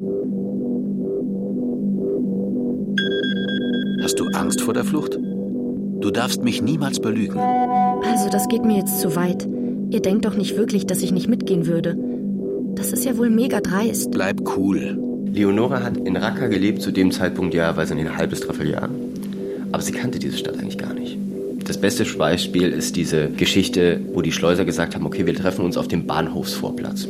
Hast du Angst vor der Flucht? Du darfst mich niemals belügen. Also, das geht mir jetzt zu weit. Ihr denkt doch nicht wirklich, dass ich nicht mitgehen würde. Das ist ja wohl mega dreist. Bleib cool. Leonora hat in Raqqa gelebt, zu dem Zeitpunkt ja, weiß nicht, ein halbes, dreiviertel Jahr. Aber sie kannte diese Stadt eigentlich gar nicht. Das beste Beispiel ist diese Geschichte, wo die Schleuser gesagt haben, okay, wir treffen uns auf dem Bahnhofsvorplatz.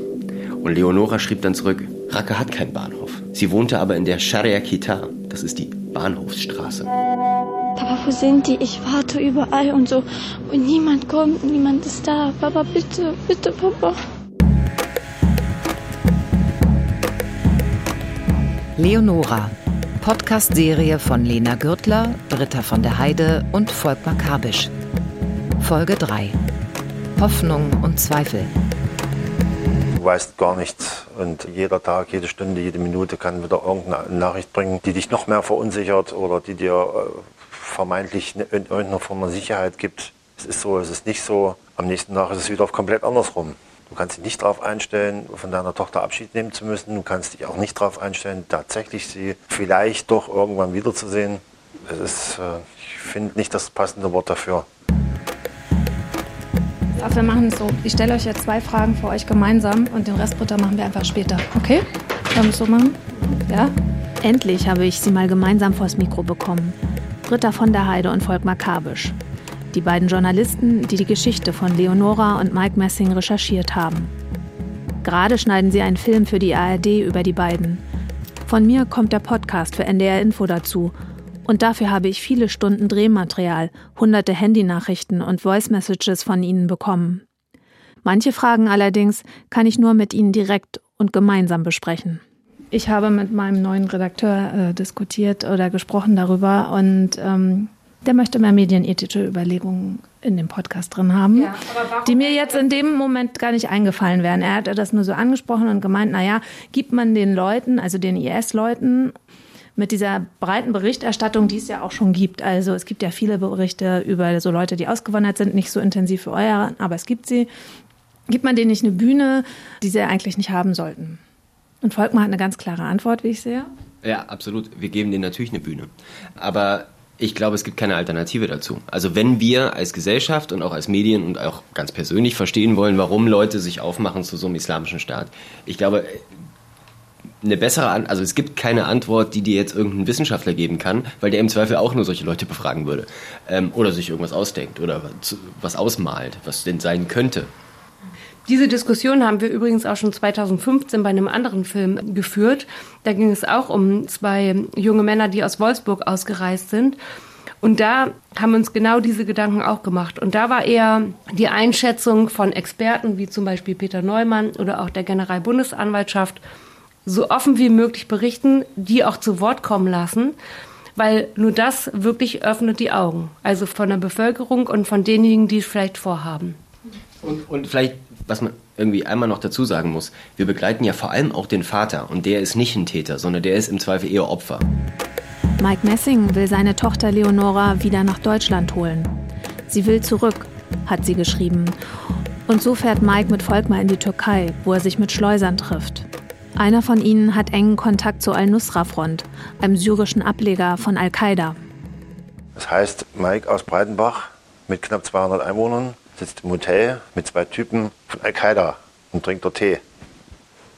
Und Leonora schrieb dann zurück, Raqqa hat keinen Bahnhof. Sie wohnte aber in der Sharia Kita, das ist die Bahnhofsstraße. Papa, wo sind die? Ich warte überall und so. Und niemand kommt, niemand ist da. Papa, bitte, bitte, Papa. Leonora. Podcast-Serie von Lena Gürtler, Britta von der Heide und Volkmar Kabisch. Folge 3. Hoffnung und Zweifel. Du weißt gar nichts und jeder Tag, jede Stunde, jede Minute kann wieder irgendeine Nachricht bringen, die dich noch mehr verunsichert oder die dir äh, vermeintlich in irgendeiner Form eine Sicherheit gibt. Es ist so, es ist nicht so. Am nächsten Tag ist es wieder komplett andersrum. Du kannst dich nicht darauf einstellen, von deiner Tochter Abschied nehmen zu müssen. Du kannst dich auch nicht darauf einstellen, tatsächlich sie vielleicht doch irgendwann wiederzusehen. Es ist, äh, ich finde nicht das passende Wort dafür. Ach, wir machen es so. Ich stelle euch jetzt zwei Fragen für euch gemeinsam und den Rest Britta machen wir einfach später. Okay? Wollen wir es so machen? Ja? Endlich habe ich sie mal gemeinsam vors Mikro bekommen. Britta von der Heide und Volkmar Kabisch die beiden Journalisten, die die Geschichte von Leonora und Mike Messing recherchiert haben. Gerade schneiden sie einen Film für die ARD über die beiden. Von mir kommt der Podcast für NDR Info dazu. Und dafür habe ich viele Stunden Drehmaterial, hunderte Handynachrichten und Voice Messages von ihnen bekommen. Manche Fragen allerdings kann ich nur mit ihnen direkt und gemeinsam besprechen. Ich habe mit meinem neuen Redakteur äh, diskutiert oder gesprochen darüber und ähm, der möchte mehr medienethische Überlegungen in dem Podcast drin haben, ja, die mir jetzt in dem Moment gar nicht eingefallen wären. Er hat das nur so angesprochen und gemeint, naja, gibt man den Leuten, also den IS-Leuten, mit dieser breiten Berichterstattung, die es ja auch schon gibt. Also es gibt ja viele Berichte über so Leute, die ausgewandert sind, nicht so intensiv für euer, aber es gibt sie. Gibt man denen nicht eine Bühne, die sie eigentlich nicht haben sollten? Und Volkmar hat eine ganz klare Antwort, wie ich sehe. Ja, absolut. Wir geben denen natürlich eine Bühne. Aber ich glaube, es gibt keine Alternative dazu. Also wenn wir als Gesellschaft und auch als Medien und auch ganz persönlich verstehen wollen, warum Leute sich aufmachen zu so einem islamischen Staat, ich glaube, eine bessere, An also es gibt keine Antwort, die dir jetzt irgendein Wissenschaftler geben kann, weil der im Zweifel auch nur solche Leute befragen würde ähm, oder sich irgendwas ausdenkt oder was ausmalt, was denn sein könnte. Diese Diskussion haben wir übrigens auch schon 2015 bei einem anderen Film geführt. Da ging es auch um zwei junge Männer, die aus Wolfsburg ausgereist sind. Und da haben uns genau diese Gedanken auch gemacht. Und da war eher die Einschätzung von Experten, wie zum Beispiel Peter Neumann oder auch der Generalbundesanwaltschaft, so offen wie möglich berichten, die auch zu Wort kommen lassen, weil nur das wirklich öffnet die Augen. Also von der Bevölkerung und von denjenigen, die es vielleicht vorhaben. Und, und vielleicht was man irgendwie einmal noch dazu sagen muss, wir begleiten ja vor allem auch den Vater und der ist nicht ein Täter, sondern der ist im Zweifel eher Opfer. Mike Messing will seine Tochter Leonora wieder nach Deutschland holen. Sie will zurück, hat sie geschrieben. Und so fährt Mike mit Volkmar in die Türkei, wo er sich mit Schleusern trifft. Einer von ihnen hat engen Kontakt zur Al-Nusra-Front, einem syrischen Ableger von Al-Qaida. Das heißt, Mike aus Breitenbach mit knapp 200 Einwohnern sitzt im Hotel mit zwei Typen von Al-Qaida und trinkt dort Tee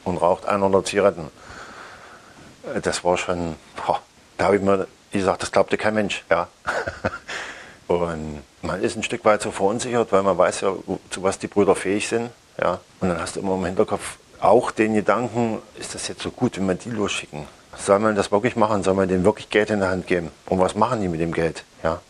und raucht 100 Zigaretten. Das war schon, boah, da habe ich mir gesagt, das glaubte kein Mensch. Ja. Und man ist ein Stück weit so verunsichert, weil man weiß ja, zu was die Brüder fähig sind. Ja. Und dann hast du immer im Hinterkopf auch den Gedanken, ist das jetzt so gut, wenn wir die losschicken? Soll man das wirklich machen? Soll man denen wirklich Geld in der Hand geben? Und was machen die mit dem Geld? Ja.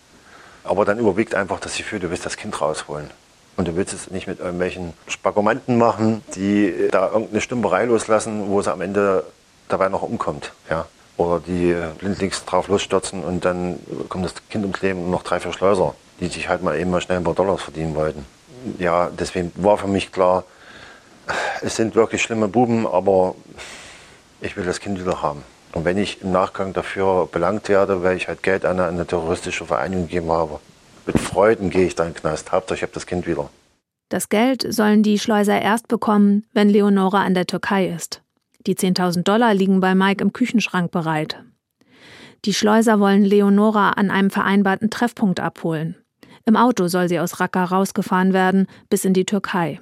Aber dann überwiegt einfach das Gefühl, du willst das Kind rausholen. Und du willst es nicht mit irgendwelchen Spagomanten machen, die da irgendeine Stümperei loslassen, wo es am Ende dabei noch umkommt. Ja. Oder die blindlings drauf losstürzen und dann kommt das Kind ums Leben und noch drei, vier Schleuser, die sich halt mal eben mal schnell ein paar Dollars verdienen wollten. Ja, deswegen war für mich klar, es sind wirklich schlimme Buben, aber ich will das Kind wieder haben. Und wenn ich im Nachgang dafür belangt werde, weil ich halt Geld an eine, eine terroristische Vereinigung gegeben habe, mit Freuden gehe ich da in den Knast. Hauptsache, ich habe das Kind wieder. Das Geld sollen die Schleuser erst bekommen, wenn Leonora an der Türkei ist. Die 10.000 Dollar liegen bei Mike im Küchenschrank bereit. Die Schleuser wollen Leonora an einem vereinbarten Treffpunkt abholen. Im Auto soll sie aus Raqqa rausgefahren werden, bis in die Türkei.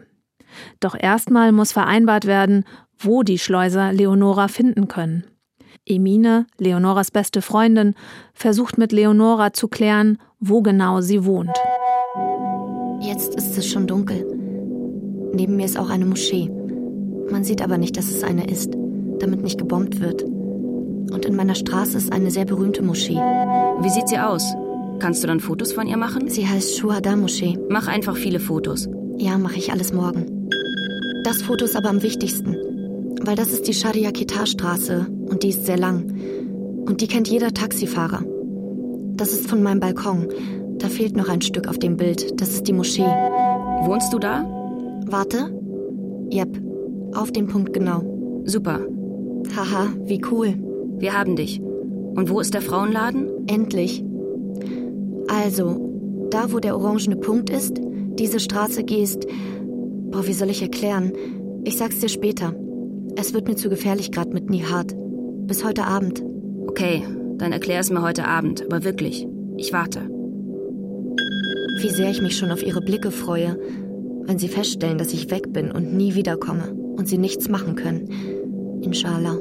Doch erstmal muss vereinbart werden, wo die Schleuser Leonora finden können. Emine, Leonoras beste Freundin, versucht mit Leonora zu klären, wo genau sie wohnt. Jetzt ist es schon dunkel. Neben mir ist auch eine Moschee. Man sieht aber nicht, dass es eine ist, damit nicht gebombt wird. Und in meiner Straße ist eine sehr berühmte Moschee. Wie sieht sie aus? Kannst du dann Fotos von ihr machen? Sie heißt Shuhada Moschee. Mach einfach viele Fotos. Ja, mache ich alles morgen. Das Foto ist aber am wichtigsten, weil das ist die Sharia Kitar Straße und die ist sehr lang. Und die kennt jeder Taxifahrer. Das ist von meinem Balkon. Da fehlt noch ein Stück auf dem Bild. Das ist die Moschee. Wohnst du da? Warte. Yep. Auf den Punkt genau. Super. Haha, wie cool. Wir haben dich. Und wo ist der Frauenladen? Endlich. Also, da wo der orangene Punkt ist, diese Straße gehst. Boah, wie soll ich erklären? Ich sag's dir später. Es wird mir zu gefährlich gerade mit Nihat. Bis heute Abend. Okay, dann erklär es mir heute Abend, aber wirklich. Ich warte. Wie sehr ich mich schon auf ihre Blicke freue, wenn sie feststellen, dass ich weg bin und nie wiederkomme und sie nichts machen können. Inshallah.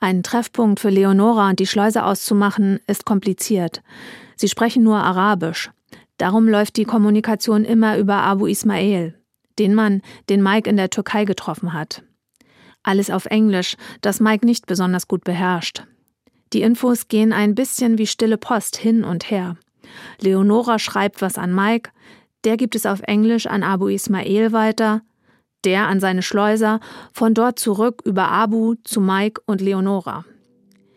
Einen Treffpunkt für Leonora und die Schleuse auszumachen, ist kompliziert. Sie sprechen nur Arabisch. Darum läuft die Kommunikation immer über Abu Ismail, den Mann, den Mike in der Türkei getroffen hat. Alles auf Englisch, das Mike nicht besonders gut beherrscht. Die Infos gehen ein bisschen wie stille Post hin und her. Leonora schreibt was an Mike, der gibt es auf Englisch an Abu Ismail weiter, der an seine Schleuser, von dort zurück über Abu zu Mike und Leonora.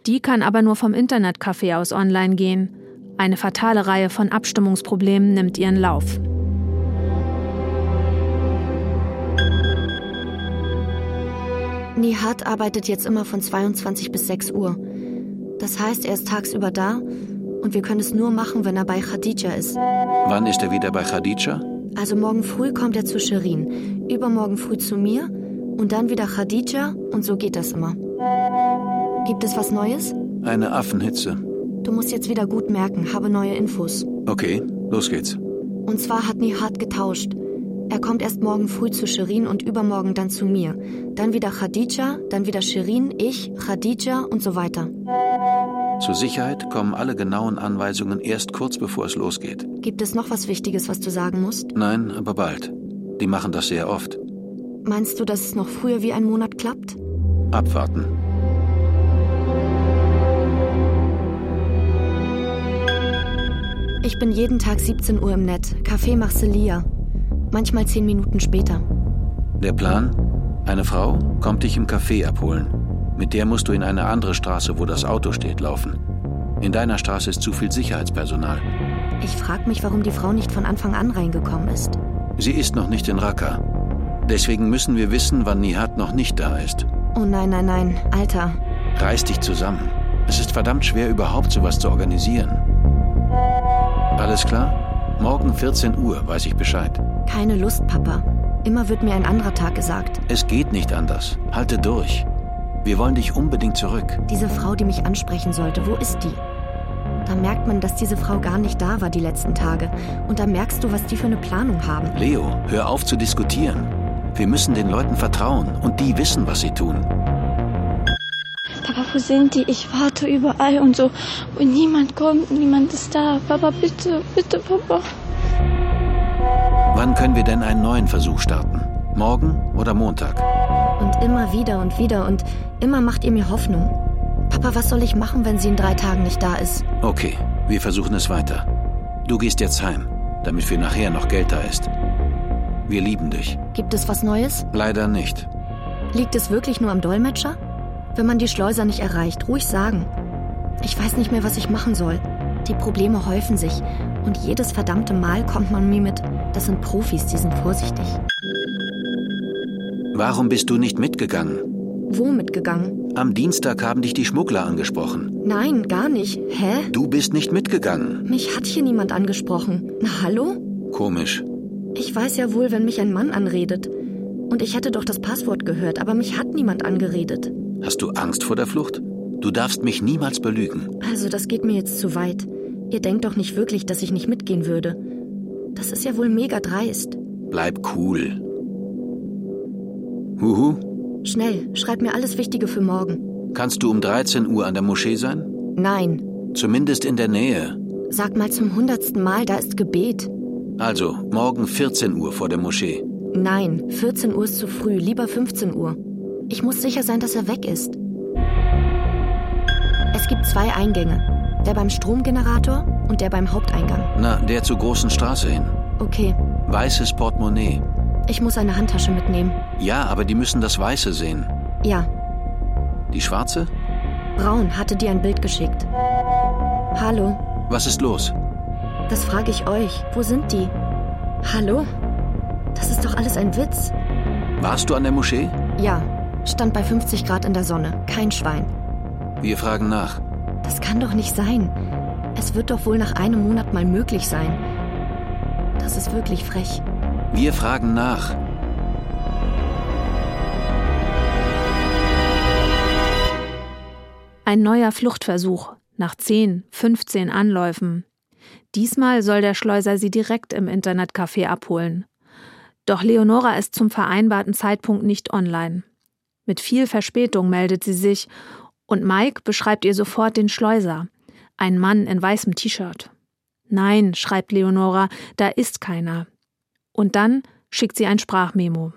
Die kann aber nur vom Internetcafé aus online gehen. Eine fatale Reihe von Abstimmungsproblemen nimmt ihren Lauf. Nihat arbeitet jetzt immer von 22 bis 6 Uhr. Das heißt, er ist tagsüber da und wir können es nur machen, wenn er bei Khadija ist. Wann ist er wieder bei Khadija? Also morgen früh kommt er zu Shirin, übermorgen früh zu mir und dann wieder Khadija und so geht das immer. Gibt es was Neues? Eine Affenhitze. Du musst jetzt wieder gut merken, habe neue Infos. Okay, los geht's. Und zwar hat Nihat getauscht. Er kommt erst morgen früh zu Shirin und übermorgen dann zu mir. Dann wieder Khadija, dann wieder Shirin, ich, Khadija und so weiter. Zur Sicherheit kommen alle genauen Anweisungen erst kurz bevor es losgeht. Gibt es noch was Wichtiges, was du sagen musst? Nein, aber bald. Die machen das sehr oft. Meinst du, dass es noch früher wie ein Monat klappt? Abwarten. Ich bin jeden Tag 17 Uhr im Net. Café Marcelia. Manchmal zehn Minuten später. Der Plan? Eine Frau kommt dich im Café abholen. Mit der musst du in eine andere Straße, wo das Auto steht, laufen. In deiner Straße ist zu viel Sicherheitspersonal. Ich frag mich, warum die Frau nicht von Anfang an reingekommen ist. Sie ist noch nicht in Raqqa. Deswegen müssen wir wissen, wann Nihat noch nicht da ist. Oh nein, nein, nein. Alter. Reiß dich zusammen. Es ist verdammt schwer, überhaupt sowas zu organisieren. Alles klar? Morgen 14 Uhr weiß ich Bescheid. Keine Lust, Papa. Immer wird mir ein anderer Tag gesagt. Es geht nicht anders. Halte durch. Wir wollen dich unbedingt zurück. Diese Frau, die mich ansprechen sollte, wo ist die? Da merkt man, dass diese Frau gar nicht da war die letzten Tage. Und da merkst du, was die für eine Planung haben. Leo, hör auf zu diskutieren. Wir müssen den Leuten vertrauen und die wissen, was sie tun. Papa, wo sind die? Ich warte überall und so. Und niemand kommt, niemand ist da. Papa, bitte, bitte, Papa. Wann können wir denn einen neuen Versuch starten? Morgen oder Montag? Und immer wieder und wieder und immer macht ihr mir Hoffnung. Papa, was soll ich machen, wenn sie in drei Tagen nicht da ist? Okay, wir versuchen es weiter. Du gehst jetzt heim, damit für nachher noch Geld da ist. Wir lieben dich. Gibt es was Neues? Leider nicht. Liegt es wirklich nur am Dolmetscher? Wenn man die Schleuser nicht erreicht, ruhig sagen. Ich weiß nicht mehr, was ich machen soll. Die Probleme häufen sich und jedes verdammte Mal kommt man mir mit, das sind Profis, die sind vorsichtig. Warum bist du nicht mitgegangen? Wo mitgegangen? Am Dienstag haben dich die Schmuggler angesprochen. Nein, gar nicht. Hä? Du bist nicht mitgegangen. Mich hat hier niemand angesprochen. Na hallo? Komisch. Ich weiß ja wohl, wenn mich ein Mann anredet. Und ich hätte doch das Passwort gehört, aber mich hat niemand angeredet. Hast du Angst vor der Flucht? Du darfst mich niemals belügen. Also, das geht mir jetzt zu weit. Ihr denkt doch nicht wirklich, dass ich nicht mitgehen würde. Das ist ja wohl mega dreist. Bleib cool. Huhu. Schnell, schreib mir alles Wichtige für morgen. Kannst du um 13 Uhr an der Moschee sein? Nein. Zumindest in der Nähe. Sag mal zum hundertsten Mal, da ist Gebet. Also, morgen 14 Uhr vor der Moschee. Nein, 14 Uhr ist zu früh, lieber 15 Uhr. Ich muss sicher sein, dass er weg ist. Es gibt zwei Eingänge. Der beim Stromgenerator und der beim Haupteingang. Na, der zur großen Straße hin. Okay. Weißes Portemonnaie. Ich muss eine Handtasche mitnehmen. Ja, aber die müssen das Weiße sehen. Ja. Die Schwarze? Braun hatte dir ein Bild geschickt. Hallo. Was ist los? Das frage ich euch. Wo sind die? Hallo? Das ist doch alles ein Witz. Warst du an der Moschee? Ja. Stand bei 50 Grad in der Sonne. Kein Schwein. Wir fragen nach. Das kann doch nicht sein. Es wird doch wohl nach einem Monat mal möglich sein. Das ist wirklich frech. Wir fragen nach. Ein neuer Fluchtversuch nach 10, 15 Anläufen. Diesmal soll der Schleuser sie direkt im Internetcafé abholen. Doch Leonora ist zum vereinbarten Zeitpunkt nicht online. Mit viel Verspätung meldet sie sich und Mike beschreibt ihr sofort den Schleuser. Ein Mann in weißem T-Shirt. Nein, schreibt Leonora, da ist keiner. Und dann schickt sie ein Sprachmemo.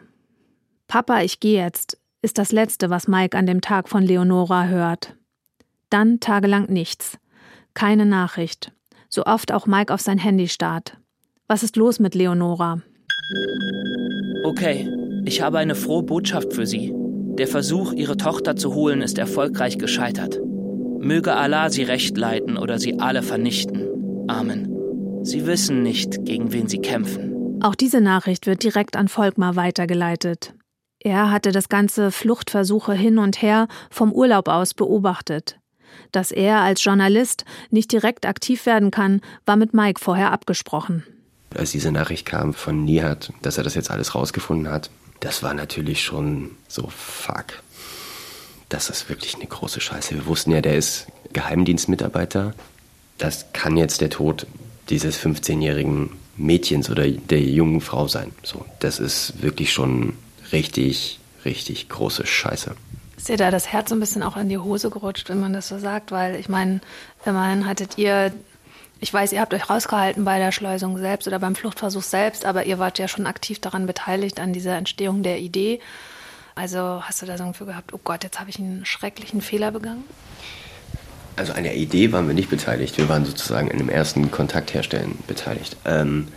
Papa, ich gehe jetzt, ist das Letzte, was Mike an dem Tag von Leonora hört. Dann tagelang nichts. Keine Nachricht. So oft auch Mike auf sein Handy starrt. Was ist los mit Leonora? Okay, ich habe eine frohe Botschaft für Sie. Der Versuch, Ihre Tochter zu holen, ist erfolgreich gescheitert. Möge Allah Sie recht leiten oder Sie alle vernichten. Amen. Sie wissen nicht, gegen wen Sie kämpfen. Auch diese Nachricht wird direkt an Volkmar weitergeleitet. Er hatte das ganze Fluchtversuche hin und her vom Urlaub aus beobachtet. Dass er als Journalist nicht direkt aktiv werden kann, war mit Mike vorher abgesprochen. Als diese Nachricht kam von Nihat, dass er das jetzt alles rausgefunden hat, das war natürlich schon so, fuck. Das ist wirklich eine große Scheiße. Wir wussten ja, der ist Geheimdienstmitarbeiter. Das kann jetzt der Tod dieses 15-jährigen Mädchens oder der jungen Frau sein. So, das ist wirklich schon richtig, richtig große Scheiße. Ist dir da das Herz so ein bisschen auch in die Hose gerutscht, wenn man das so sagt? Weil ich meine, immerhin hattet ihr, ich weiß, ihr habt euch rausgehalten bei der Schleusung selbst oder beim Fluchtversuch selbst, aber ihr wart ja schon aktiv daran beteiligt, an dieser Entstehung der Idee. Also hast du da so ein Gefühl gehabt, oh Gott, jetzt habe ich einen schrecklichen Fehler begangen? Also an der Idee waren wir nicht beteiligt. Wir waren sozusagen in dem ersten Kontakt herstellen beteiligt. Ähm,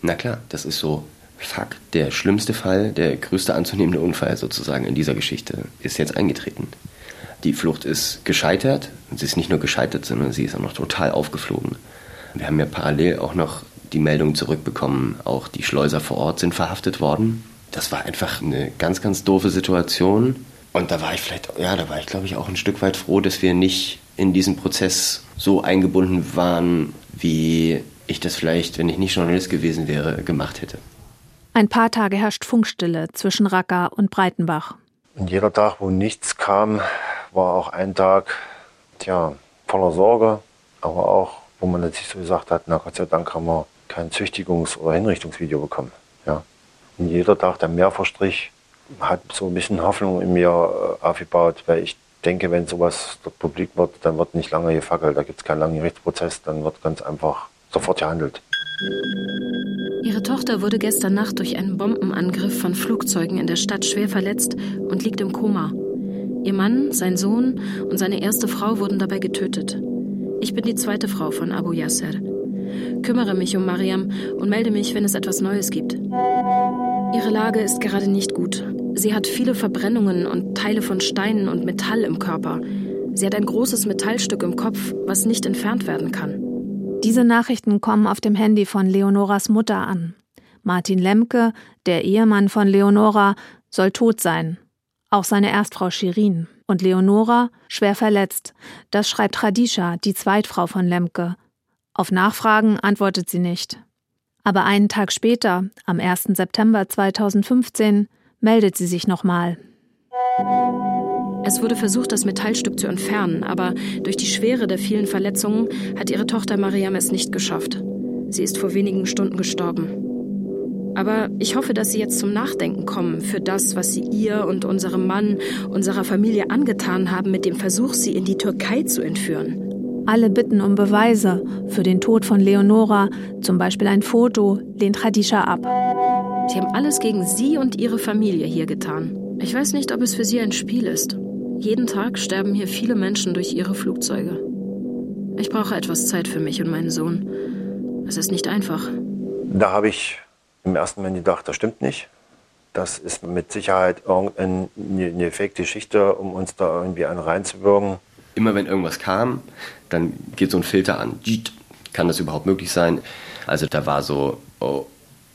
na klar, das ist so fuck, der schlimmste Fall, der größte anzunehmende Unfall sozusagen in dieser Geschichte ist jetzt eingetreten. Die Flucht ist gescheitert. Sie ist nicht nur gescheitert, sondern sie ist auch noch total aufgeflogen. Wir haben ja parallel auch noch die Meldung zurückbekommen, auch die Schleuser vor Ort sind verhaftet worden. Das war einfach eine ganz, ganz doofe Situation. Und da war ich vielleicht, ja, da war ich glaube ich auch ein Stück weit froh, dass wir nicht in diesen Prozess so eingebunden waren, wie ich das vielleicht, wenn ich nicht Journalist gewesen wäre, gemacht hätte. Ein paar Tage herrscht Funkstille zwischen Racker und Breitenbach. Und jeder Tag, wo nichts kam, war auch ein Tag, tja, voller Sorge, aber auch, wo man sich so gesagt hat, na Gott sei Dank haben wir kein Züchtigungs- oder Hinrichtungsvideo bekommen. Und jeder Tag, der mehr verstrich, hat so ein bisschen Hoffnung in mir äh, aufgebaut, weil ich denke, wenn sowas dort publik wird, dann wird nicht lange gefackelt, da gibt es keinen langen Gerichtsprozess, dann wird ganz einfach sofort gehandelt. Ihre Tochter wurde gestern Nacht durch einen Bombenangriff von Flugzeugen in der Stadt schwer verletzt und liegt im Koma. Ihr Mann, sein Sohn und seine erste Frau wurden dabei getötet. Ich bin die zweite Frau von Abu Yasser. Kümmere mich um Mariam und melde mich, wenn es etwas Neues gibt. Ihre Lage ist gerade nicht gut. Sie hat viele Verbrennungen und Teile von Steinen und Metall im Körper. Sie hat ein großes Metallstück im Kopf, was nicht entfernt werden kann. Diese Nachrichten kommen auf dem Handy von Leonoras Mutter an. Martin Lemke, der Ehemann von Leonora, soll tot sein. Auch seine Erstfrau Shirin. Und Leonora schwer verletzt. Das schreibt Radisha, die Zweitfrau von Lemke. Auf Nachfragen antwortet sie nicht. Aber einen Tag später, am 1. September 2015, meldet sie sich nochmal. Es wurde versucht, das Metallstück zu entfernen, aber durch die Schwere der vielen Verletzungen hat ihre Tochter Mariam es nicht geschafft. Sie ist vor wenigen Stunden gestorben. Aber ich hoffe, dass Sie jetzt zum Nachdenken kommen für das, was Sie ihr und unserem Mann, unserer Familie angetan haben mit dem Versuch, sie in die Türkei zu entführen. Alle bitten um Beweise für den Tod von Leonora, zum Beispiel ein Foto, lehnt Khadisha ab. Sie haben alles gegen Sie und Ihre Familie hier getan. Ich weiß nicht, ob es für Sie ein Spiel ist. Jeden Tag sterben hier viele Menschen durch ihre Flugzeuge. Ich brauche etwas Zeit für mich und meinen Sohn. Es ist nicht einfach. Da habe ich im ersten Moment gedacht, das stimmt nicht. Das ist mit Sicherheit irgendeine eine Fake-Geschichte, um uns da irgendwie einen reinzuwirken. Immer wenn irgendwas kam, dann geht so ein Filter an. Kann das überhaupt möglich sein? Also da war so, oh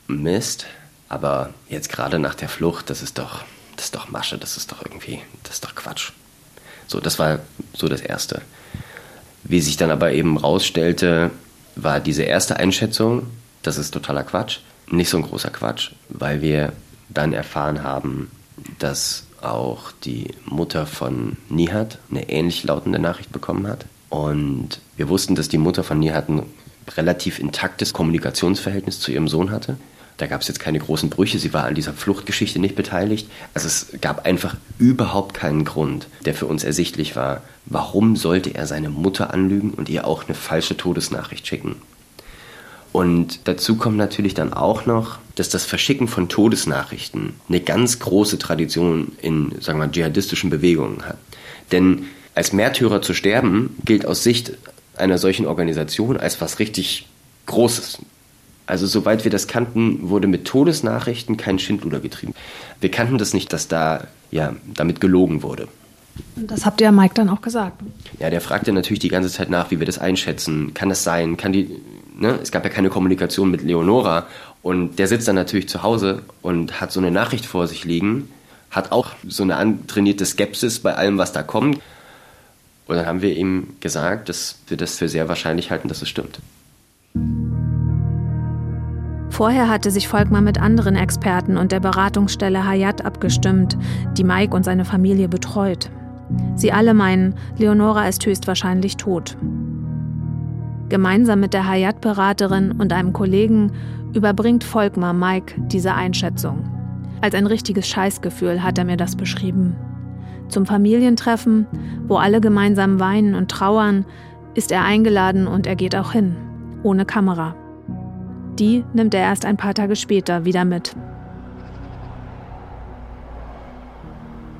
Mist, aber jetzt gerade nach der Flucht, das ist doch, das ist doch Masche, das ist doch irgendwie, das ist doch Quatsch. So, das war so das Erste. Wie sich dann aber eben rausstellte, war diese erste Einschätzung, das ist totaler Quatsch nicht so ein großer Quatsch, weil wir dann erfahren haben, dass auch die Mutter von Nihat eine ähnlich lautende Nachricht bekommen hat. Und wir wussten, dass die Mutter von Nihat ein relativ intaktes Kommunikationsverhältnis zu ihrem Sohn hatte. Da gab es jetzt keine großen Brüche, sie war an dieser Fluchtgeschichte nicht beteiligt. Also es gab einfach überhaupt keinen Grund, der für uns ersichtlich war, warum sollte er seine Mutter anlügen und ihr auch eine falsche Todesnachricht schicken. Und dazu kommt natürlich dann auch noch, dass das Verschicken von Todesnachrichten eine ganz große Tradition in, sagen wir mal, dschihadistischen Bewegungen hat. Denn als Märtyrer zu sterben gilt aus Sicht einer solchen Organisation als was richtig Großes. Also soweit wir das kannten, wurde mit Todesnachrichten kein Schindluder getrieben. Wir kannten das nicht, dass da ja damit gelogen wurde. Das habt ihr Mike dann auch gesagt. Ja, der fragte natürlich die ganze Zeit nach, wie wir das einschätzen. Kann das sein? Kann die, ne? Es gab ja keine Kommunikation mit Leonora. Und der sitzt dann natürlich zu Hause und hat so eine Nachricht vor sich liegen, hat auch so eine antrainierte Skepsis bei allem, was da kommt. Und dann haben wir ihm gesagt, dass wir das für sehr wahrscheinlich halten, dass es stimmt. Vorher hatte sich Volkmar mit anderen Experten und der Beratungsstelle Hayat abgestimmt, die Mike und seine Familie betreut. Sie alle meinen, Leonora ist höchstwahrscheinlich tot. Gemeinsam mit der Hayat-Beraterin und einem Kollegen überbringt Volkmar Mike diese Einschätzung. Als ein richtiges Scheißgefühl hat er mir das beschrieben. Zum Familientreffen, wo alle gemeinsam weinen und trauern, ist er eingeladen und er geht auch hin, ohne Kamera. Die nimmt er erst ein paar Tage später wieder mit.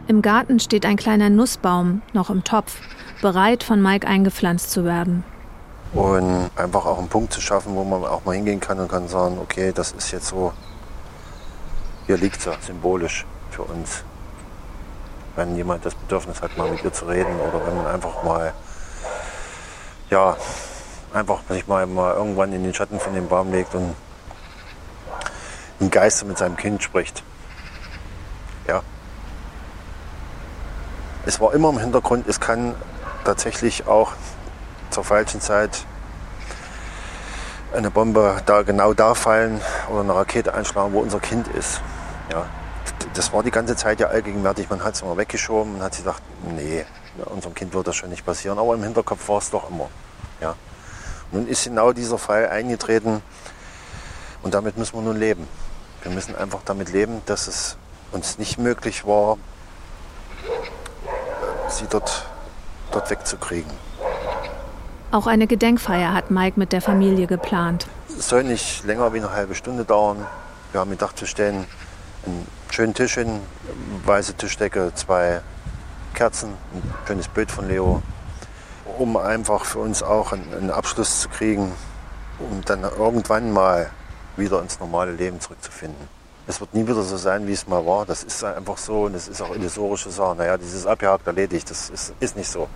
Im Garten steht ein kleiner Nussbaum, noch im Topf, bereit von Mike eingepflanzt zu werden. Und einfach auch einen Punkt zu schaffen, wo man auch mal hingehen kann und kann sagen, okay, das ist jetzt so, hier liegt sie, symbolisch für uns. Wenn jemand das Bedürfnis hat, mal mit ihr zu reden oder wenn man einfach mal, ja, einfach sich mal, mal irgendwann in den Schatten von dem Baum legt und im Geiste mit seinem Kind spricht. Ja. Es war immer im Hintergrund, es kann tatsächlich auch zur falschen Zeit eine Bombe da genau da fallen oder eine Rakete einschlagen, wo unser Kind ist. Ja, das war die ganze Zeit ja allgegenwärtig. Man hat es immer weggeschoben und hat sich gedacht, nee, unserem Kind wird das schon nicht passieren. Aber im Hinterkopf war es doch immer. Ja. Nun ist genau dieser Fall eingetreten und damit müssen wir nun leben. Wir müssen einfach damit leben, dass es uns nicht möglich war, sie dort, dort wegzukriegen. Auch eine Gedenkfeier hat Mike mit der Familie geplant. Es soll nicht länger wie eine halbe Stunde dauern. Wir haben gedacht, wir stellen einen schönen Tisch hin, weiße Tischdecke, zwei Kerzen, ein schönes Bild von Leo, um einfach für uns auch einen Abschluss zu kriegen, um dann irgendwann mal wieder ins normale Leben zurückzufinden. Es wird nie wieder so sein, wie es mal war. Das ist einfach so und es ist auch illusorische Sache. Naja, dieses abgehakt erledigt, das ist, ist nicht so.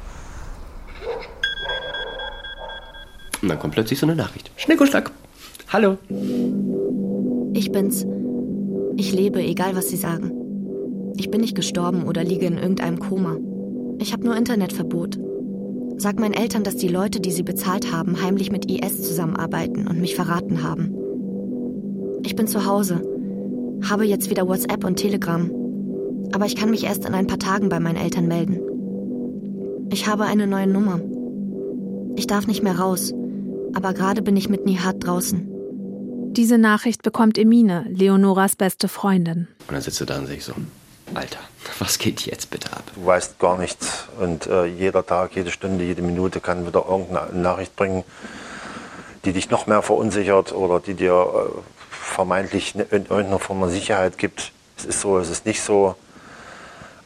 Und dann kommt plötzlich so eine Nachricht. Schnick und Schnack. Hallo. Ich bin's. Ich lebe, egal was Sie sagen. Ich bin nicht gestorben oder liege in irgendeinem Koma. Ich habe nur Internetverbot. Sag meinen Eltern, dass die Leute, die sie bezahlt haben, heimlich mit IS zusammenarbeiten und mich verraten haben. Ich bin zu Hause, habe jetzt wieder WhatsApp und Telegram. Aber ich kann mich erst in ein paar Tagen bei meinen Eltern melden. Ich habe eine neue Nummer. Ich darf nicht mehr raus, aber gerade bin ich mit Nihat draußen. Diese Nachricht bekommt Emine, Leonoras beste Freundin. Und dann sitzt du da und sagst so, Alter, was geht jetzt bitte ab? Du weißt gar nichts und äh, jeder Tag, jede Stunde, jede Minute kann wieder irgendeine Nachricht bringen, die dich noch mehr verunsichert oder die dir äh, vermeintlich in irgendeiner Form eine Sicherheit gibt. Es ist so, es ist nicht so.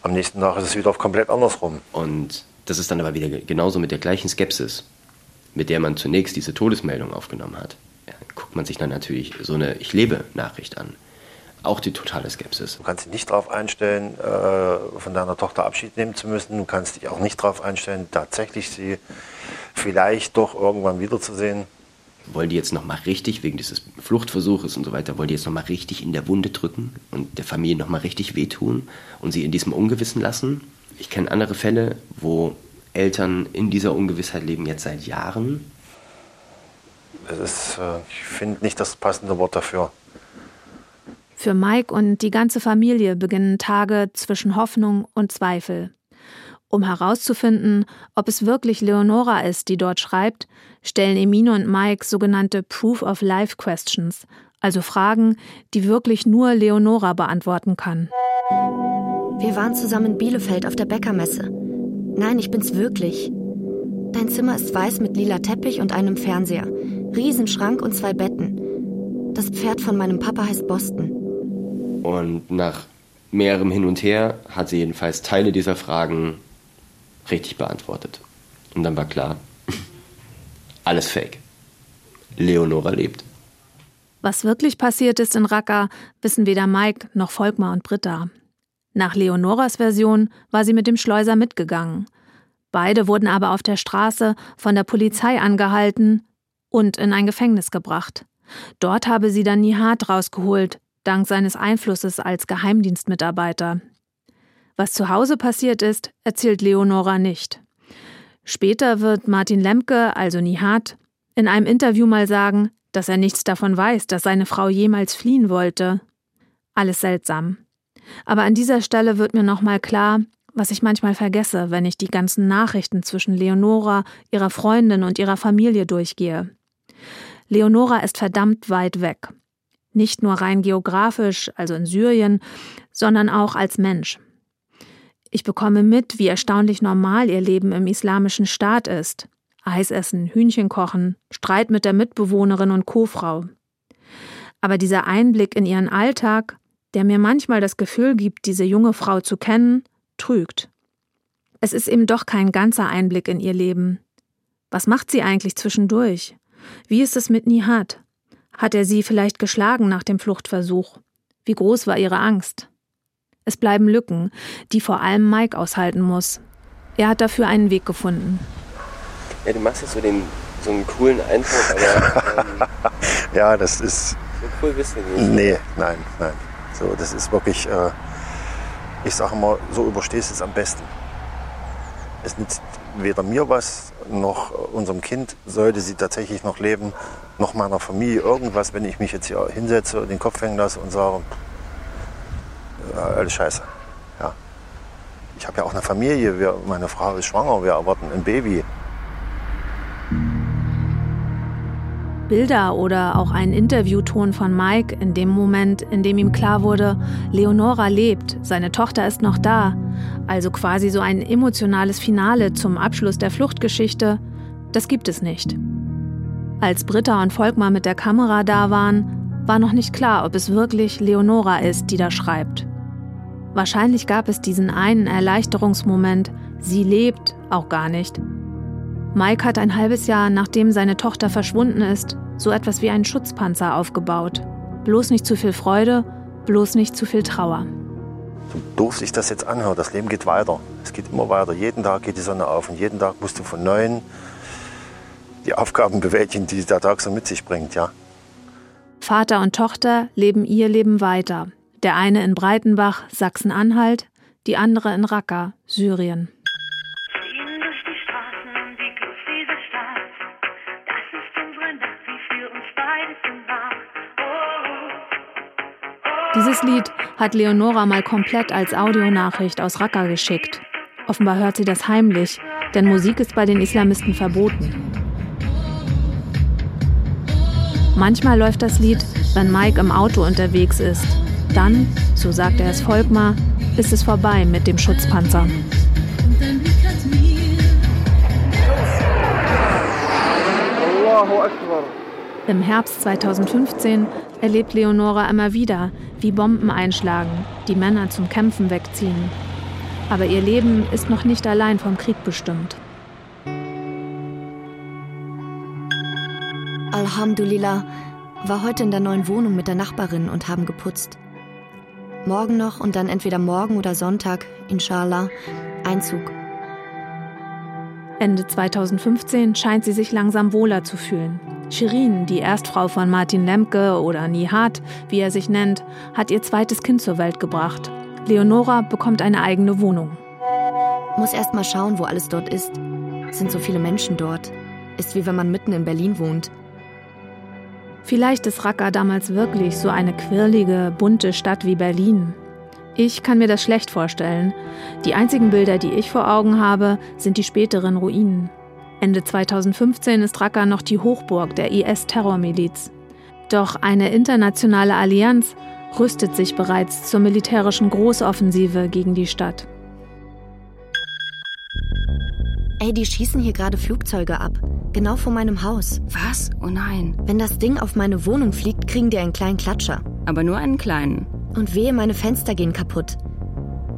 Am nächsten Tag ist es wieder komplett andersrum. Und das ist dann aber wieder genauso mit der gleichen Skepsis, mit der man zunächst diese Todesmeldung aufgenommen hat. Guckt man sich dann natürlich so eine Ich lebe Nachricht an. Auch die totale Skepsis. Du kannst dich nicht darauf einstellen, äh, von deiner Tochter Abschied nehmen zu müssen. Du kannst dich auch nicht darauf einstellen, tatsächlich sie vielleicht doch irgendwann wiederzusehen. Wollen die jetzt nochmal richtig, wegen dieses Fluchtversuches und so weiter, wollen die jetzt nochmal richtig in der Wunde drücken und der Familie nochmal richtig wehtun und sie in diesem Ungewissen lassen? Ich kenne andere Fälle, wo Eltern in dieser Ungewissheit leben, jetzt seit Jahren. Das ist, äh, ich finde nicht das passende Wort dafür. Für Mike und die ganze Familie beginnen Tage zwischen Hoffnung und Zweifel. Um herauszufinden, ob es wirklich Leonora ist, die dort schreibt, stellen Emine und Mike sogenannte Proof of Life Questions, also Fragen, die wirklich nur Leonora beantworten kann. Wir waren zusammen in Bielefeld auf der Bäckermesse. Nein, ich bin's wirklich. Dein Zimmer ist weiß mit lila Teppich und einem Fernseher, Riesenschrank und zwei Betten. Das Pferd von meinem Papa heißt Boston. Und nach mehrerem Hin und Her hat sie jedenfalls Teile dieser Fragen richtig beantwortet. Und dann war klar, alles fake. Leonora lebt. Was wirklich passiert ist in Raqqa, wissen weder Mike noch Volkmar und Britta. Nach Leonoras Version war sie mit dem Schleuser mitgegangen. Beide wurden aber auf der Straße von der Polizei angehalten und in ein Gefängnis gebracht. Dort habe sie dann Nihat rausgeholt, dank seines Einflusses als Geheimdienstmitarbeiter. Was zu Hause passiert ist, erzählt Leonora nicht. Später wird Martin Lemke, also Nihat, in einem Interview mal sagen, dass er nichts davon weiß, dass seine Frau jemals fliehen wollte. Alles seltsam. Aber an dieser Stelle wird mir nochmal klar, was ich manchmal vergesse, wenn ich die ganzen Nachrichten zwischen Leonora, ihrer Freundin und ihrer Familie durchgehe. Leonora ist verdammt weit weg. Nicht nur rein geografisch, also in Syrien, sondern auch als Mensch. Ich bekomme mit, wie erstaunlich normal ihr Leben im islamischen Staat ist. Eis essen, Hühnchen kochen, Streit mit der Mitbewohnerin und Co-Frau. Aber dieser Einblick in ihren Alltag, der mir manchmal das Gefühl gibt, diese junge Frau zu kennen, trügt. Es ist eben doch kein ganzer Einblick in ihr Leben. Was macht sie eigentlich zwischendurch? Wie ist es mit Nihat? Hat er sie vielleicht geschlagen nach dem Fluchtversuch? Wie groß war ihre Angst? Es bleiben Lücken, die vor allem Mike aushalten muss. Er hat dafür einen Weg gefunden. Ja, du machst jetzt so, den, so einen coolen Eindruck, aber. Ähm, ja, das ist. So cool bist du nicht. Nee, nein, nein. So, das ist wirklich. Äh, ich sage immer, so überstehst du es am besten. Es nützt weder mir was, noch unserem Kind, sollte sie tatsächlich noch leben, noch meiner Familie irgendwas, wenn ich mich jetzt hier hinsetze und den Kopf hängen lasse und sage, alles scheiße. Ja. Ich habe ja auch eine Familie, wir, meine Frau ist schwanger, wir erwarten ein Baby. Bilder oder auch ein Interviewton von Mike in dem Moment, in dem ihm klar wurde, Leonora lebt, seine Tochter ist noch da, also quasi so ein emotionales Finale zum Abschluss der Fluchtgeschichte, das gibt es nicht. Als Britta und Volkmar mit der Kamera da waren, war noch nicht klar, ob es wirklich Leonora ist, die da schreibt. Wahrscheinlich gab es diesen einen Erleichterungsmoment, sie lebt, auch gar nicht. Mike hat ein halbes Jahr nachdem seine Tochter verschwunden ist, so etwas wie einen Schutzpanzer aufgebaut. Bloß nicht zu viel Freude, bloß nicht zu viel Trauer. So doof sich das jetzt anhört, das Leben geht weiter. Es geht immer weiter. Jeden Tag geht die Sonne auf und jeden Tag musst du von neuem die Aufgaben bewältigen, die der Tag so mit sich bringt, ja. Vater und Tochter leben ihr Leben weiter. Der eine in Breitenbach, Sachsen-Anhalt, die andere in Raqqa, Syrien. Dieses Lied hat Leonora mal komplett als Audionachricht aus Raqqa geschickt. Offenbar hört sie das heimlich, denn Musik ist bei den Islamisten verboten. Manchmal läuft das Lied, wenn Mike im Auto unterwegs ist. Dann, so sagt er es Volkmar, ist es vorbei mit dem Schutzpanzer. Im Herbst 2015 erlebt Leonora immer wieder, wie Bomben einschlagen, die Männer zum Kämpfen wegziehen. Aber ihr Leben ist noch nicht allein vom Krieg bestimmt. Alhamdulillah war heute in der neuen Wohnung mit der Nachbarin und haben geputzt. Morgen noch und dann entweder morgen oder Sonntag, inshallah, Einzug. Ende 2015 scheint sie sich langsam wohler zu fühlen. Shirin, die Erstfrau von Martin Lemke oder Nihat, wie er sich nennt, hat ihr zweites Kind zur Welt gebracht. Leonora bekommt eine eigene Wohnung. Muss erst mal schauen, wo alles dort ist. Es sind so viele Menschen dort. Ist wie wenn man mitten in Berlin wohnt. Vielleicht ist Raqqa damals wirklich so eine quirlige, bunte Stadt wie Berlin. Ich kann mir das schlecht vorstellen. Die einzigen Bilder, die ich vor Augen habe, sind die späteren Ruinen. Ende 2015 ist Raqqa noch die Hochburg der IS-Terrormiliz. Doch eine internationale Allianz rüstet sich bereits zur militärischen Großoffensive gegen die Stadt. Ey, die schießen hier gerade Flugzeuge ab. Genau vor meinem Haus. Was? Oh nein. Wenn das Ding auf meine Wohnung fliegt, kriegen die einen kleinen Klatscher. Aber nur einen kleinen. Und wehe, meine Fenster gehen kaputt.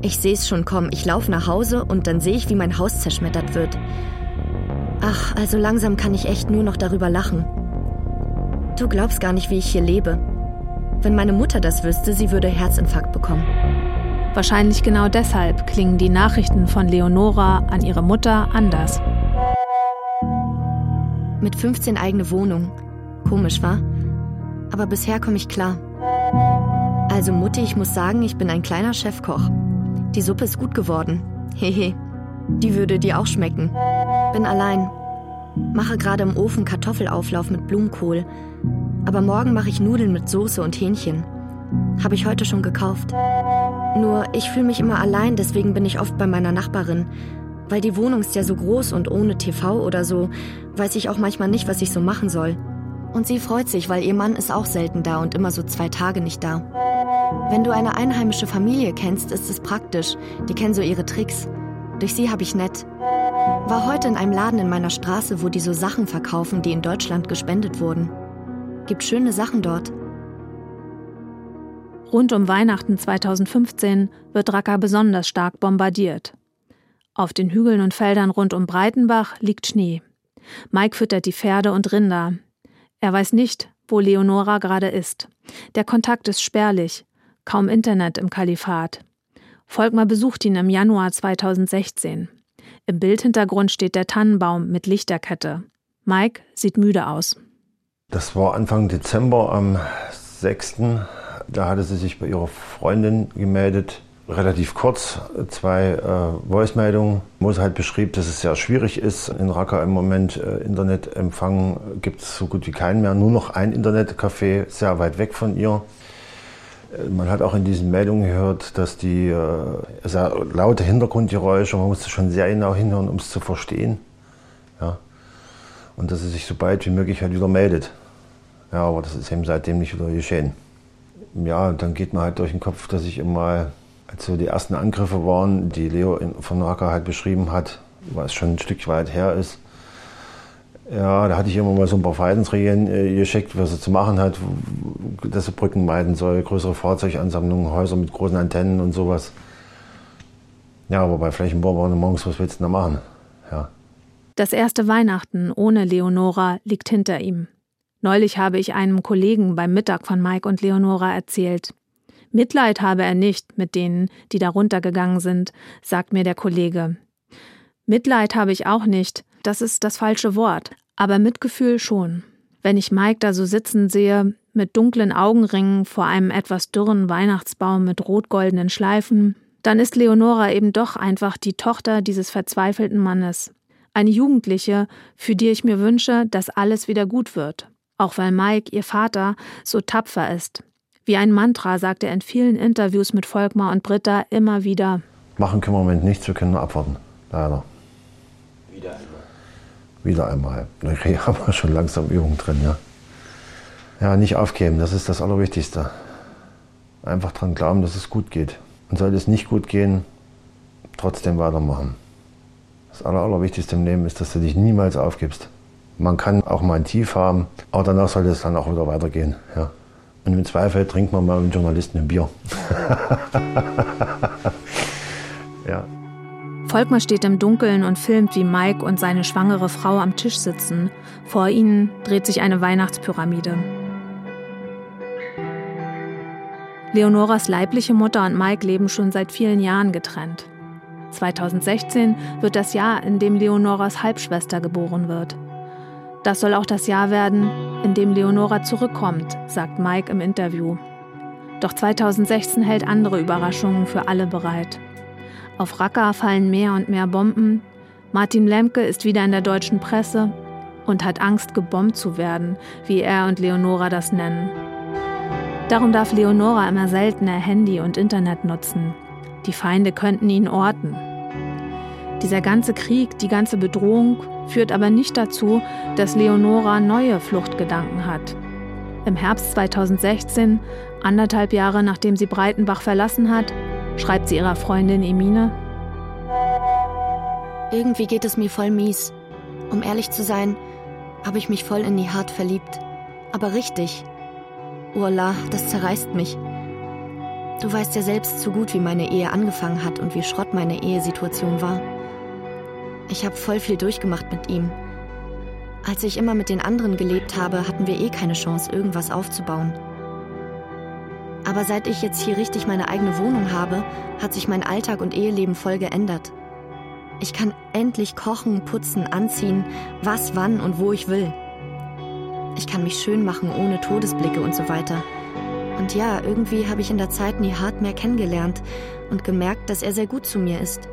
Ich sehe es schon kommen. Ich laufe nach Hause und dann sehe ich, wie mein Haus zerschmettert wird. Ach, also langsam kann ich echt nur noch darüber lachen. Du glaubst gar nicht, wie ich hier lebe. Wenn meine Mutter das wüsste, sie würde Herzinfarkt bekommen. Wahrscheinlich genau deshalb klingen die Nachrichten von Leonora an ihre Mutter anders. Mit 15 eigene Wohnung. Komisch, wa? Aber bisher komme ich klar. Also Mutti, ich muss sagen, ich bin ein kleiner Chefkoch. Die Suppe ist gut geworden. Hehe. Die würde dir auch schmecken. Bin allein. Mache gerade im Ofen Kartoffelauflauf mit Blumenkohl. Aber morgen mache ich Nudeln mit Soße und Hähnchen. Habe ich heute schon gekauft. Nur ich fühle mich immer allein, deswegen bin ich oft bei meiner Nachbarin. Weil die Wohnung ist ja so groß und ohne TV oder so, weiß ich auch manchmal nicht, was ich so machen soll. Und sie freut sich, weil ihr Mann ist auch selten da und immer so zwei Tage nicht da. Wenn du eine einheimische Familie kennst, ist es praktisch. Die kennen so ihre Tricks. Durch sie habe ich nett. War heute in einem Laden in meiner Straße, wo die so Sachen verkaufen, die in Deutschland gespendet wurden. Gibt schöne Sachen dort. Rund um Weihnachten 2015 wird Raqqa besonders stark bombardiert. Auf den Hügeln und Feldern rund um Breitenbach liegt Schnee. Mike füttert die Pferde und Rinder. Er weiß nicht, wo Leonora gerade ist. Der Kontakt ist spärlich. Kaum Internet im Kalifat. Volkmar besucht ihn im Januar 2016. Im Bildhintergrund steht der Tannenbaum mit Lichterkette. Mike sieht müde aus. Das war Anfang Dezember am 6. Da hatte sie sich bei ihrer Freundin gemeldet, relativ kurz, zwei äh, Voice-Meldungen, wo sie halt beschrieb, dass es sehr schwierig ist. In Raqqa im Moment äh, Internetempfang gibt es so gut wie keinen mehr, nur noch ein Internetcafé sehr weit weg von ihr. Man hat auch in diesen Meldungen gehört, dass die äh, sehr laute Hintergrundgeräusche, man musste schon sehr genau hinhören, um es zu verstehen. Ja. Und dass sie sich so bald wie möglich halt wieder meldet. Ja, aber das ist eben seitdem nicht wieder geschehen ja, dann geht man halt durch den Kopf, dass ich immer, als so die ersten Angriffe waren, die Leo von Naka halt beschrieben hat, was schon ein Stück weit her ist, ja, da hatte ich immer mal so ein paar Verhaltensregeln äh, geschickt, was er zu machen hat, dass er Brücken meiden soll, größere Fahrzeugansammlungen, Häuser mit großen Antennen und sowas. Ja, aber bei Flächenbombardements, was willst du da machen? Ja. Das erste Weihnachten ohne Leonora liegt hinter ihm. Neulich habe ich einem Kollegen beim Mittag von Mike und Leonora erzählt. Mitleid habe er nicht mit denen, die da runtergegangen sind, sagt mir der Kollege. Mitleid habe ich auch nicht, das ist das falsche Wort, aber Mitgefühl schon. Wenn ich Mike da so sitzen sehe, mit dunklen Augenringen vor einem etwas dürren Weihnachtsbaum mit rot-goldenen Schleifen, dann ist Leonora eben doch einfach die Tochter dieses verzweifelten Mannes. Eine Jugendliche, für die ich mir wünsche, dass alles wieder gut wird auch weil Mike, ihr Vater, so tapfer ist. Wie ein Mantra sagt er in vielen Interviews mit Volkmar und Britta immer wieder. Machen können wir im Moment nichts, wir können nur abwarten. Leider. Wieder einmal. Kriege ich aber schon langsam Übung drin, ja. Ja, nicht aufgeben, das ist das Allerwichtigste. Einfach dran glauben, dass es gut geht. Und sollte es nicht gut gehen, trotzdem weitermachen. Das Aller, Allerwichtigste im Leben ist, dass du dich niemals aufgibst. Man kann auch mal ein Tief haben, aber danach sollte es dann auch wieder weitergehen. Ja. Und im Zweifel trinkt man mal mit Journalisten ein Bier. ja. Volkmar steht im Dunkeln und filmt, wie Mike und seine schwangere Frau am Tisch sitzen. Vor ihnen dreht sich eine Weihnachtspyramide. Leonoras leibliche Mutter und Mike leben schon seit vielen Jahren getrennt. 2016 wird das Jahr, in dem Leonoras Halbschwester geboren wird. Das soll auch das Jahr werden, in dem Leonora zurückkommt, sagt Mike im Interview. Doch 2016 hält andere Überraschungen für alle bereit. Auf Raqqa fallen mehr und mehr Bomben. Martin Lemke ist wieder in der deutschen Presse und hat Angst, gebombt zu werden, wie er und Leonora das nennen. Darum darf Leonora immer seltener Handy und Internet nutzen. Die Feinde könnten ihn orten. Dieser ganze Krieg, die ganze Bedrohung führt aber nicht dazu, dass Leonora neue Fluchtgedanken hat. Im Herbst 2016, anderthalb Jahre nachdem sie Breitenbach verlassen hat, schreibt sie ihrer Freundin Emine. Irgendwie geht es mir voll mies. Um ehrlich zu sein, habe ich mich voll in Nihat verliebt. Aber richtig. Urla, das zerreißt mich. Du weißt ja selbst zu gut, wie meine Ehe angefangen hat und wie Schrott meine Ehesituation war. Ich habe voll viel durchgemacht mit ihm. Als ich immer mit den anderen gelebt habe, hatten wir eh keine Chance, irgendwas aufzubauen. Aber seit ich jetzt hier richtig meine eigene Wohnung habe, hat sich mein Alltag und Eheleben voll geändert. Ich kann endlich kochen, putzen, anziehen, was, wann und wo ich will. Ich kann mich schön machen ohne Todesblicke und so weiter. Und ja, irgendwie habe ich in der Zeit Nihat mehr kennengelernt und gemerkt, dass er sehr gut zu mir ist.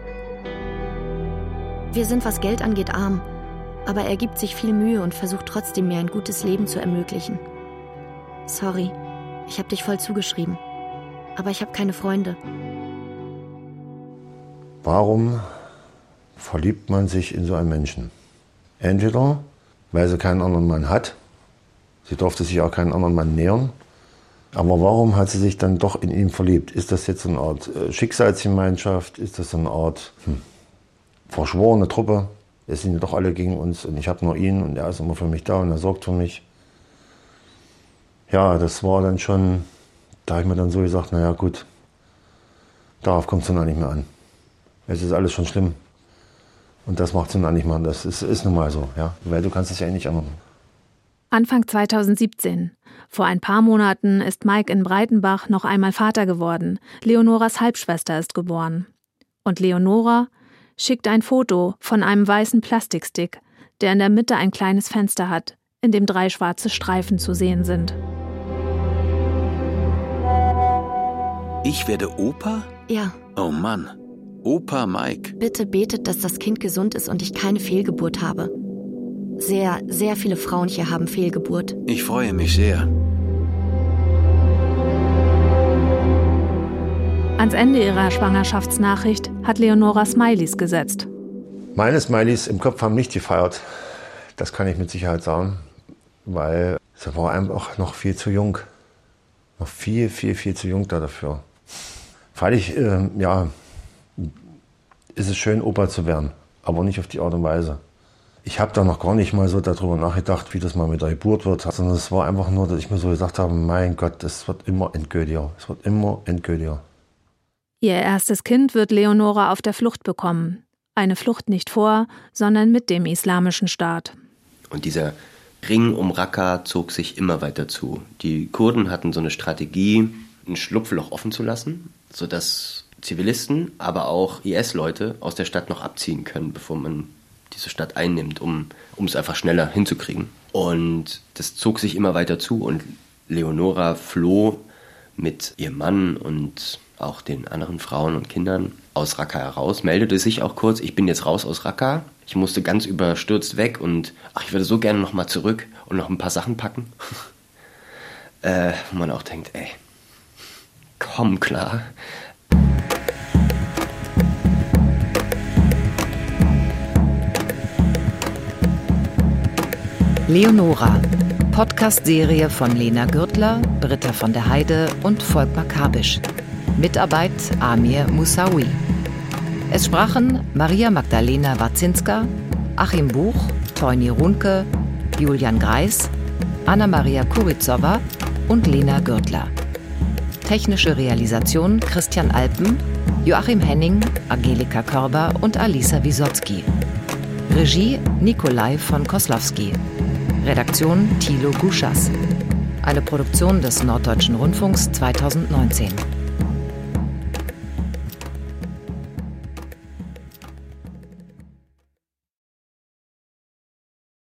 Wir sind, was Geld angeht, arm, aber er gibt sich viel Mühe und versucht trotzdem mir ein gutes Leben zu ermöglichen. Sorry, ich habe dich voll zugeschrieben, aber ich habe keine Freunde. Warum verliebt man sich in so einen Menschen? Entweder, weil sie keinen anderen Mann hat, sie durfte sich auch keinen anderen Mann nähern, aber warum hat sie sich dann doch in ihn verliebt? Ist das jetzt eine Art äh, Schicksalsgemeinschaft? Ist das eine Art hm, verschworene Truppe? Es sind ja doch alle gegen uns und ich habe nur ihn und er ist immer für mich da und er sorgt für mich. Ja, das war dann schon, da habe ich mir dann so gesagt, naja gut, darauf kommt es dann nicht mehr an. Es ist alles schon schlimm. Und das macht es dann nicht mehr. Das ist, ist nun mal so, ja. Weil du kannst es ja eh nicht ändern. Anfang 2017. Vor ein paar Monaten ist Mike in Breitenbach noch einmal Vater geworden. Leonoras Halbschwester ist geboren. Und Leonora schickt ein Foto von einem weißen Plastikstick, der in der Mitte ein kleines Fenster hat, in dem drei schwarze Streifen zu sehen sind. Ich werde Opa? Ja. Oh Mann. Opa Mike. Bitte betet, dass das Kind gesund ist und ich keine Fehlgeburt habe. Sehr, sehr viele Frauen hier haben Fehlgeburt. Ich freue mich sehr. Ans Ende ihrer Schwangerschaftsnachricht hat Leonora Smileys gesetzt. Meine Smileys im Kopf haben nicht gefeiert. Das kann ich mit Sicherheit sagen, weil sie war einfach noch viel zu jung. Noch viel, viel, viel zu jung da dafür. Freilich, äh, ja, ist es schön, Opa zu werden, aber nicht auf die Art und Weise. Ich habe da noch gar nicht mal so darüber nachgedacht, wie das mal mit der Geburt wird, sondern es war einfach nur, dass ich mir so gesagt habe, mein Gott, es wird immer endgültiger. Es wird immer endgültiger. Ihr erstes Kind wird Leonora auf der Flucht bekommen. Eine Flucht nicht vor, sondern mit dem islamischen Staat. Und dieser Ring um Raqqa zog sich immer weiter zu. Die Kurden hatten so eine Strategie, ein Schlupfloch offen zu lassen, sodass Zivilisten, aber auch IS-Leute aus der Stadt noch abziehen können, bevor man diese Stadt einnimmt, um, um es einfach schneller hinzukriegen. Und das zog sich immer weiter zu und Leonora floh mit ihrem Mann und auch den anderen Frauen und Kindern aus Raqqa heraus, meldete sich auch kurz, ich bin jetzt raus aus Raqqa. Ich musste ganz überstürzt weg und ach, ich würde so gerne nochmal zurück und noch ein paar Sachen packen. äh, wo man auch denkt, ey, vollkommen klar. Leonora, Podcast-Serie von Lena Gürtler, Britta von der Heide und Volkmar Kabisch. Mitarbeit Amir Moussaoui. Es sprachen Maria Magdalena Wazinska, Achim Buch, Teuni Runke, Julian Greis, Anna-Maria Kurizowa und Lena Gürtler. Technische Realisation Christian Alpen, Joachim Henning, Angelika Körber und Alisa Wisotzki. Regie Nikolai von Koslowski. Redaktion Thilo Guschas. Eine Produktion des Norddeutschen Rundfunks 2019.